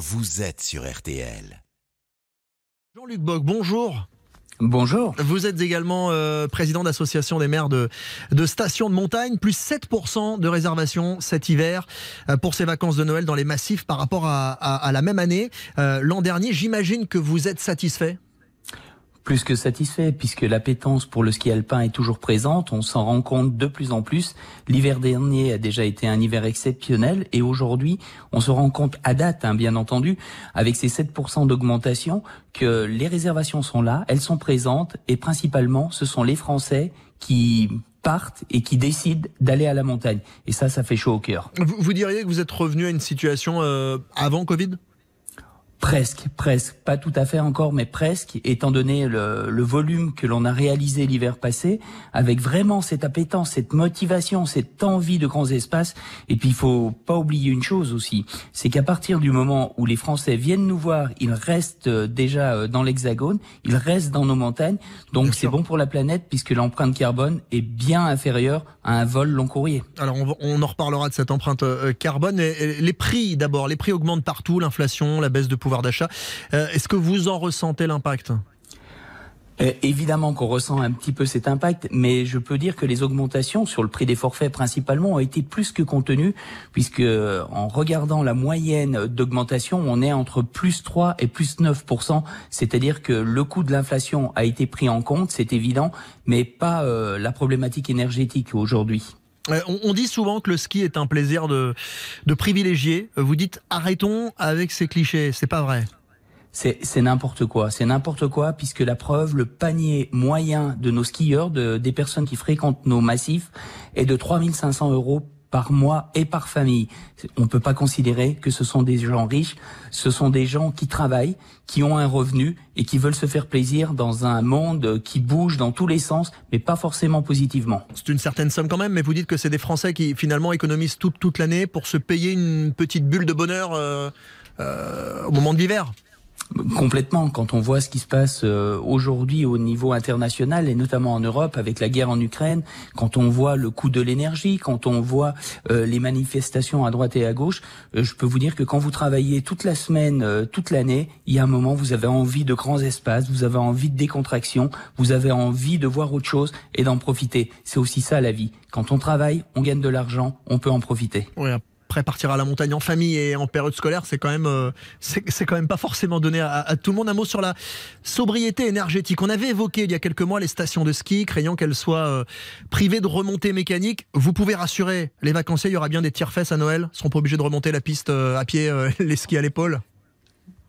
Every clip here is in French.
vous êtes sur RTL. Jean-Luc Bock, bonjour. Bonjour. Vous êtes également euh, président d'association des maires de, de stations de montagne, plus 7% de réservations cet hiver euh, pour ces vacances de Noël dans les massifs par rapport à, à- à la même année. Euh, L'an dernier, j'imagine que vous êtes satisfait? Plus que satisfait, puisque l'appétence pour le ski alpin est toujours présente, on s'en rend compte de plus en plus. L'hiver dernier a déjà été un hiver exceptionnel, et aujourd'hui, on se rend compte à date, hein, bien entendu, avec ces 7% d'augmentation, que les réservations sont là, elles sont présentes, et principalement, ce sont les Français qui partent et qui décident d'aller à la montagne. Et ça, ça fait chaud au cœur. vous, vous diriez que vous êtes revenu à une situation euh, avant Covid? Presque, presque, pas tout à fait encore, mais presque, étant donné le, le volume que l'on a réalisé l'hiver passé, avec vraiment cette appétence, cette motivation, cette envie de grands espaces. Et puis il faut pas oublier une chose aussi, c'est qu'à partir du moment où les Français viennent nous voir, ils restent euh, déjà euh, dans l'Hexagone, ils restent dans nos montagnes, donc c'est bon pour la planète puisque l'empreinte carbone est bien inférieure à un vol long courrier. Alors on, on en reparlera de cette empreinte euh, carbone. Et- et les prix d'abord, les prix augmentent partout, l'inflation, la baisse de pouvoir Euh, Est-ce que vous en ressentez l'impact? Euh, évidemment qu'on ressent un petit peu cet impact, mais je peux dire que les augmentations sur le prix des forfaits principalement ont été plus que contenues, puisque euh, en regardant la moyenne d'augmentation, on est entre plus 3 et plus 9 c'est-à-dire que le coût de l'inflation a été pris en compte, c'est évident, mais pas la problématique énergétique aujourd'hui. Euh, on, dit souvent que le ski est un plaisir de, de privilégié. Vous dites arrêtons avec ces clichés. C'est pas vrai. C'est c'est n'importe quoi, c'est n'importe quoi puisque la preuve, le panier moyen de nos skieurs, de, des personnes qui fréquentent nos massifs, est de 3500 euros par mois et par famille. On ne peut pas considérer que ce sont des gens riches, ce sont des gens qui travaillent, qui ont un revenu et qui veulent se faire plaisir dans un monde qui bouge dans tous les sens, mais pas forcément positivement. C'est une certaine somme quand même, mais vous dites que c'est des Français qui finalement économisent toute, toute l'année pour se payer une petite bulle de bonheur euh, euh, au moment de l'hiver. Complètement. Quand on voit ce qui se passe euh, aujourd'hui au niveau international et notamment en Europe avec la guerre en Ukraine, quand on voit le coût de l'énergie, quand on voit euh, les manifestations à droite et à gauche, euh, je peux vous dire que quand vous travaillez toute la semaine, toute l'année, il y a un moment vous avez envie de grands espaces, vous avez envie de décontraction, vous avez envie de voir autre chose et d'en profiter. C'est aussi ça la vie. Quand on travaille, on gagne de l'argent, on peut en profiter. Après partir à la montagne en famille et en période scolaire, c'est quand même, euh, c'est quand même pas forcément donné à, à tout le monde. Un mot sur la sobriété énergétique. On avait évoqué il y a quelques mois les stations de ski, craignant qu'elles soient euh, privées de remontées mécaniques. Vous pouvez rassurer les vacanciers, il y aura bien des tire-fesses à Noël. Ils seront pas obligés de remonter la piste euh, à pied, euh, les skis à l'épaule.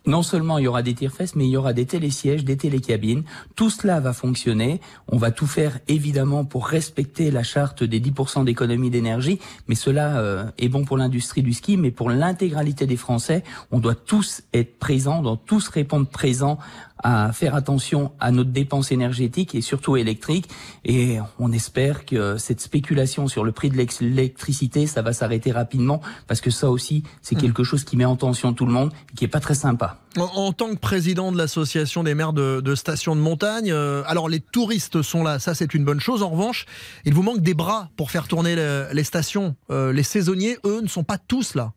Non seulement il y aura des tire-fesses, mais il y aura des télésièges, des télécabines. Tout cela va fonctionner. On va tout faire évidemment pour respecter la charte des 10% d'économie d'énergie. Mais cela euh, est bon pour l'industrie du ski, mais pour l'intégralité des Français, on doit tous être présents, on doit tous répondre présents à faire attention à notre dépense énergétique et surtout électrique. Et on espère que cette spéculation sur le prix de l'électricité, ça va s'arrêter rapidement parce que ça aussi, c'est quelque chose qui met en tension tout le monde et qui est pas très sympa. En, en tant que président de l'association des maires de, de stations de montagne, euh, alors les touristes sont là, ça c'est une bonne chose. En revanche, il vous manque des bras pour faire tourner le- les stations. Euh, les saisonniers, eux, ne sont pas tous là.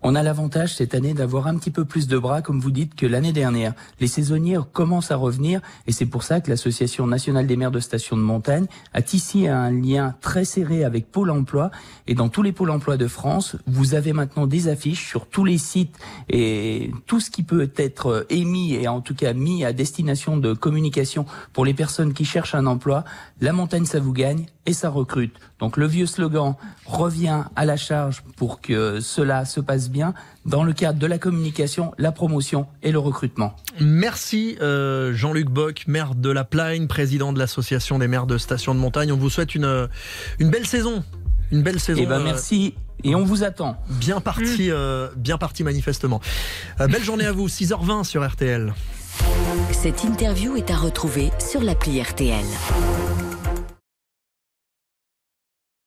On a l'avantage cette année d'avoir un petit peu plus de bras, comme vous dites, que l'année dernière. Les saisonniers commencent à revenir et c'est pour ça que l'Association nationale des maires de stations de montagne a tissé un lien très serré avec Pôle emploi. Et dans tous les pôles emploi de France, vous avez maintenant des affiches sur tous les sites et tout ce qui peut être émis et en tout cas mis à destination de communication pour les personnes qui cherchent un emploi. La montagne, ça vous gagne et ça recrute. Donc le vieux slogan revient à la charge pour que cela se passe bien dans le cadre de la communication, la promotion et le recrutement. Merci euh, Jean-Luc Bock, maire de La Plagne, président de l'association des maires de stations de montagne. On vous souhaite une, euh, une belle saison. Une belle saison. Et ben euh, merci et on vous attend. bien parti, euh, bien parti manifestement. Euh, belle journée à vous, 6h20 sur RTL. Cette interview est à retrouver sur l'appli RTL.